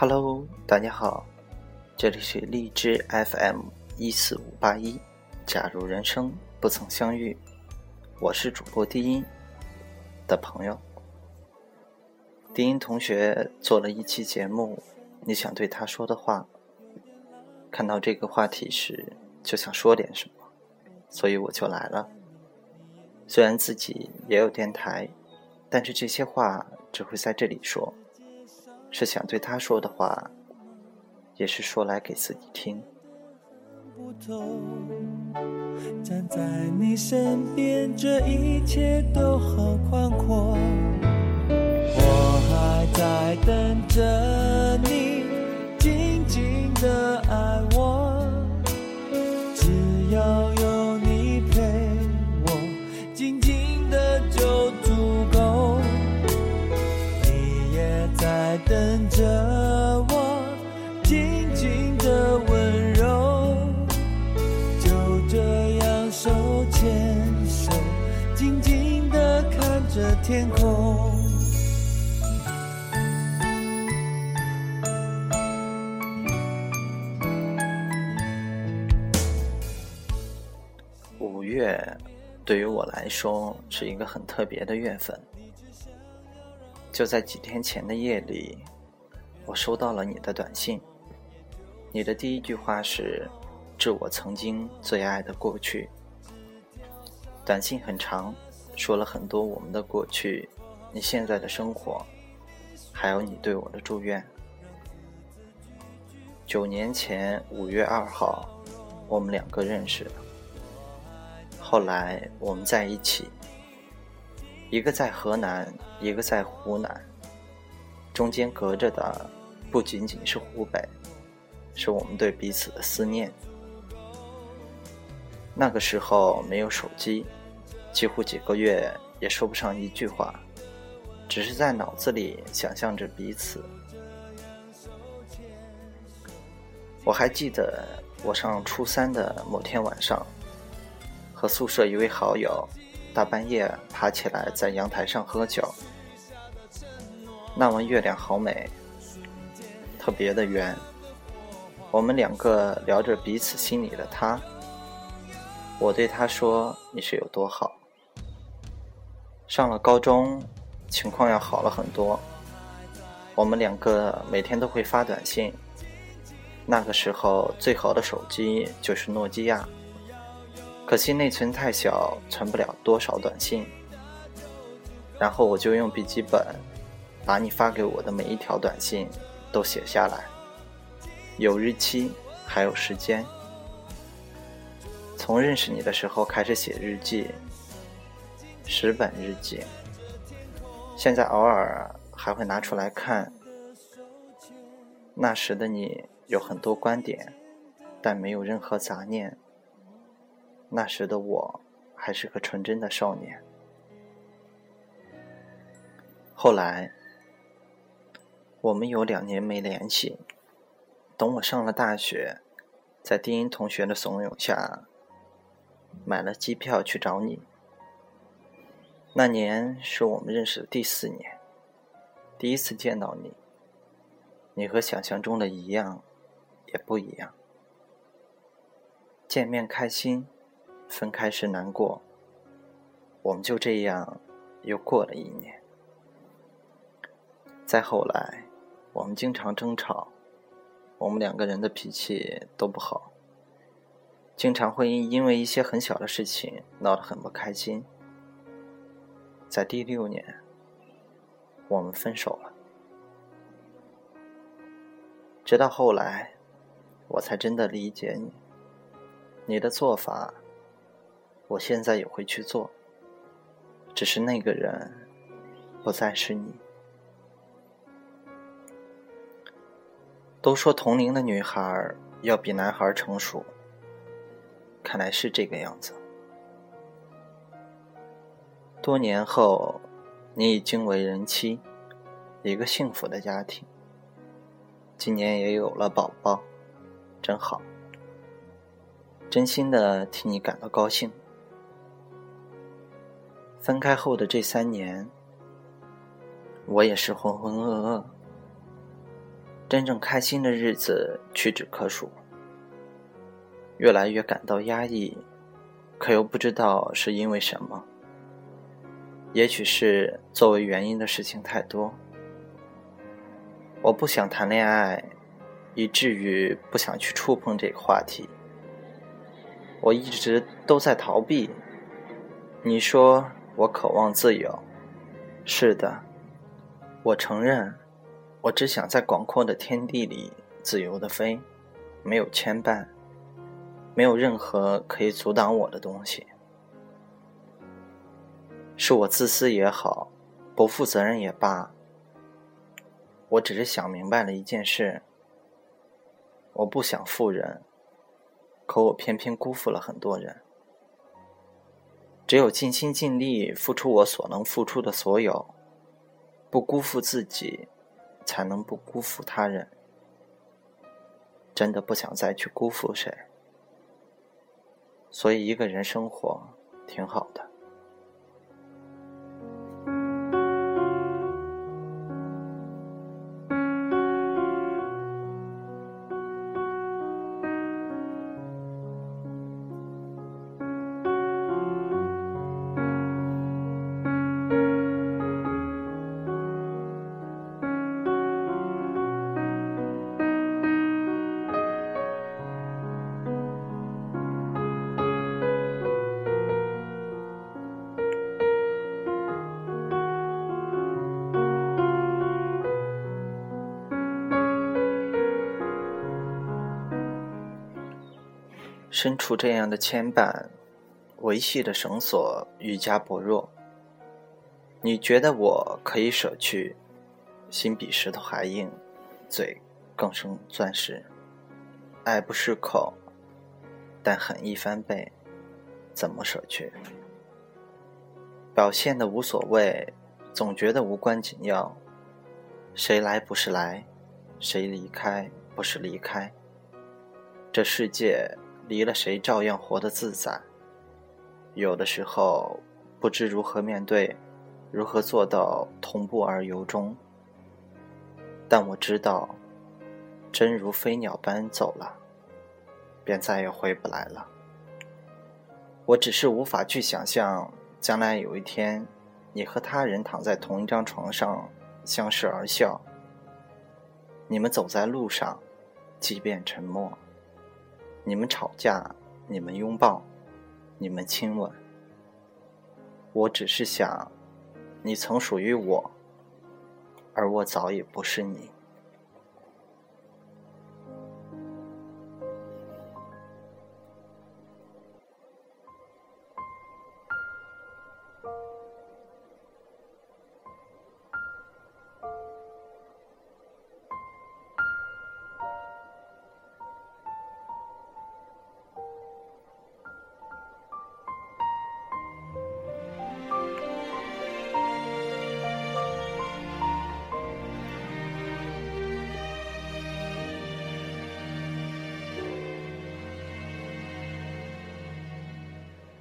Hello，大家好，这里是荔枝 FM 一四五八一。假如人生不曾相遇，我是主播低音的朋友。低音同学做了一期节目，你想对他说的话。看到这个话题时，就想说点什么，所以我就来了。虽然自己也有电台，但是这些话只会在这里说，是想对他说的话，也是说来给自己听。站在你身边，这一切都好宽阔。我还在等着你，静静的爱我。天空。五月对于我来说是一个很特别的月份。就在几天前的夜里，我收到了你的短信。你的第一句话是“致我曾经最爱的过去”。短信很长，说了很多我们的过去，你现在的生活，还有你对我的祝愿。九年前五月二号，我们两个认识。后来我们在一起，一个在河南，一个在湖南，中间隔着的不仅仅是湖北，是我们对彼此的思念。那个时候没有手机，几乎几个月也说不上一句话，只是在脑子里想象着彼此。我还记得我上初三的某天晚上。和宿舍一位好友，大半夜爬起来在阳台上喝酒。那晚月亮好美，特别的圆。我们两个聊着彼此心里的他。我对他说：“你是有多好。”上了高中，情况要好了很多。我们两个每天都会发短信。那个时候最好的手机就是诺基亚。可惜内存太小，存不了多少短信。然后我就用笔记本，把你发给我的每一条短信都写下来，有日期，还有时间。从认识你的时候开始写日记，十本日记。现在偶尔还会拿出来看。那时的你有很多观点，但没有任何杂念。那时的我还是个纯真的少年。后来，我们有两年没联系。等我上了大学，在低音同学的怂恿下，买了机票去找你。那年是我们认识的第四年，第一次见到你。你和想象中的一样，也不一样。见面开心。分开时难过，我们就这样又过了一年。再后来，我们经常争吵，我们两个人的脾气都不好，经常会因因为一些很小的事情闹得很不开心。在第六年，我们分手了。直到后来，我才真的理解你，你的做法。我现在也会去做，只是那个人不再是你。都说同龄的女孩要比男孩成熟，看来是这个样子。多年后，你已经为人妻，一个幸福的家庭。今年也有了宝宝，真好，真心的替你感到高兴。分开后的这三年，我也是浑浑噩噩，真正开心的日子屈指可数，越来越感到压抑，可又不知道是因为什么。也许是作为原因的事情太多。我不想谈恋爱，以至于不想去触碰这个话题。我一直都在逃避。你说我渴望自由，是的，我承认，我只想在广阔的天地里自由的飞，没有牵绊，没有任何可以阻挡我的东西。是我自私也好，不负责任也罢。我只是想明白了一件事：我不想负人，可我偏偏辜负了很多人。只有尽心尽力付出我所能付出的所有，不辜负自己，才能不辜负他人。真的不想再去辜负谁，所以一个人生活挺好的。身处这样的牵绊，维系的绳索愈加薄弱。你觉得我可以舍去，心比石头还硬，嘴更胜钻石，爱不释口，但狠一翻倍，怎么舍去？表现的无所谓，总觉得无关紧要。谁来不是来，谁离开不是离开。这世界。离了谁，照样活得自在。有的时候不知如何面对，如何做到同步而由衷。但我知道，真如飞鸟般走了，便再也回不来了。我只是无法去想象，将来有一天，你和他人躺在同一张床上，相视而笑。你们走在路上，即便沉默。你们吵架，你们拥抱，你们亲吻。我只是想，你曾属于我，而我早已不是你。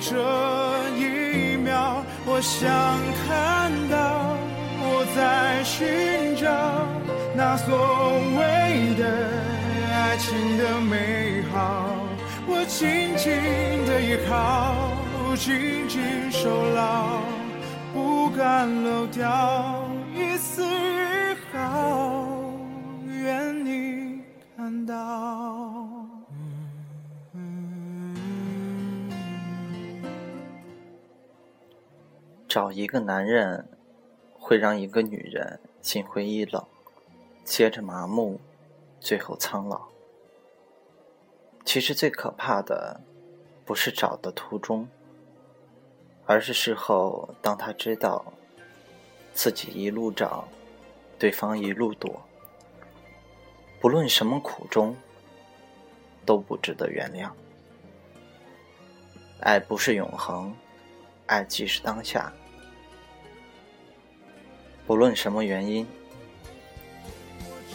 这一秒，我想看到我在寻找那所谓的爱情的美好，我紧紧的依靠，紧紧守牢，不敢漏掉一丝找一个男人，会让一个女人心灰意冷，接着麻木，最后苍老。其实最可怕的，不是找的途中，而是事后当他知道自己一路找，对方一路躲，不论什么苦衷，都不值得原谅。爱不是永恒。爱即是当下，不论什么原因，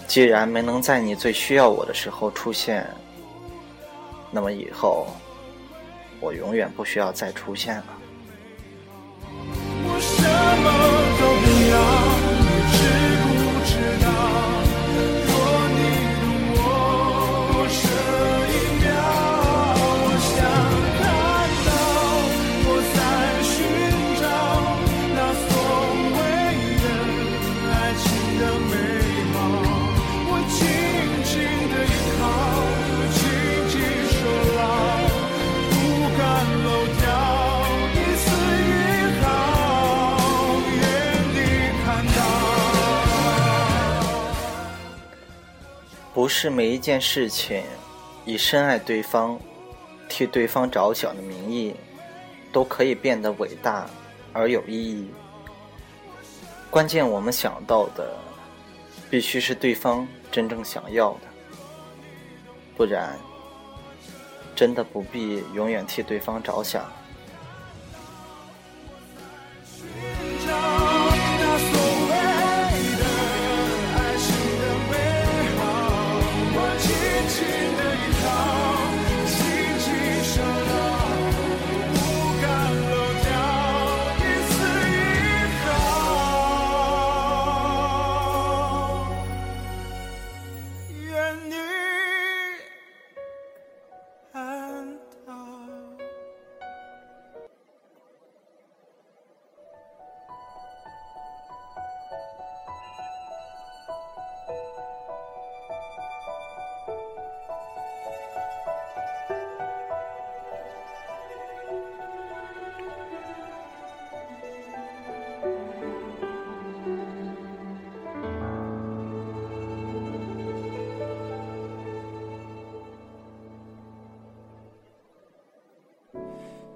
既然没能在你最需要我的时候出现，那么以后我永远不需要再出现了。不是每一件事情，以深爱对方、替对方着想的名义，都可以变得伟大而有意义。关键我们想到的，必须是对方真正想要的，不然，真的不必永远替对方着想。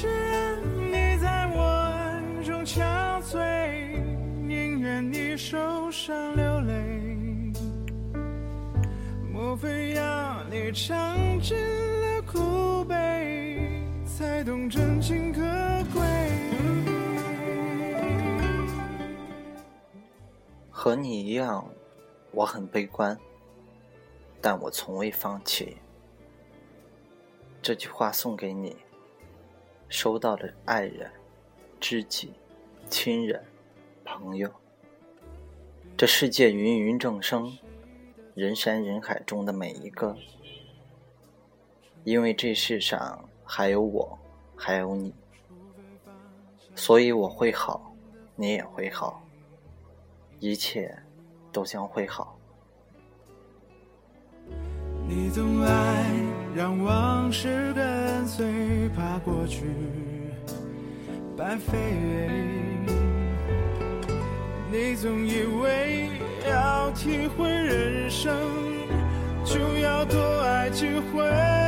只让你在我暗中憔悴，宁愿你受伤流泪。莫非要你尝尽了苦悲，才懂真情可贵？和你一样，我很悲观，但我从未放弃。这句话送给你。收到的爱人、知己、亲人、朋友，这世界芸芸众生，人山人海中的每一个，因为这世上还有我，还有你，所以我会好，你也会好，一切都将会好。你总爱让往事跟随，怕过去白费。你总以为要体会人生，就要多爱几回。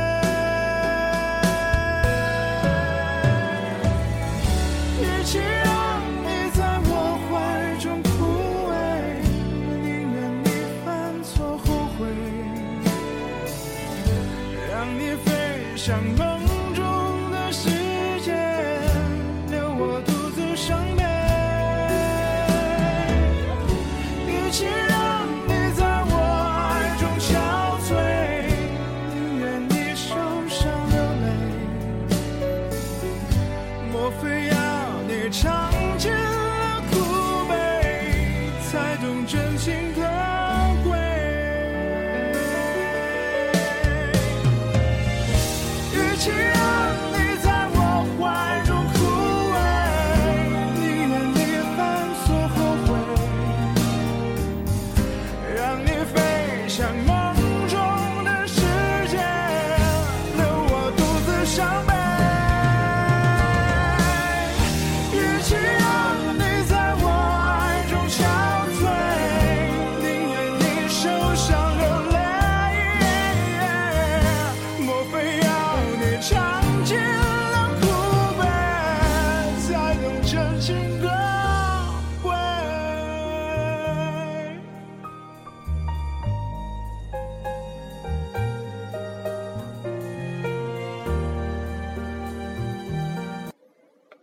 像梦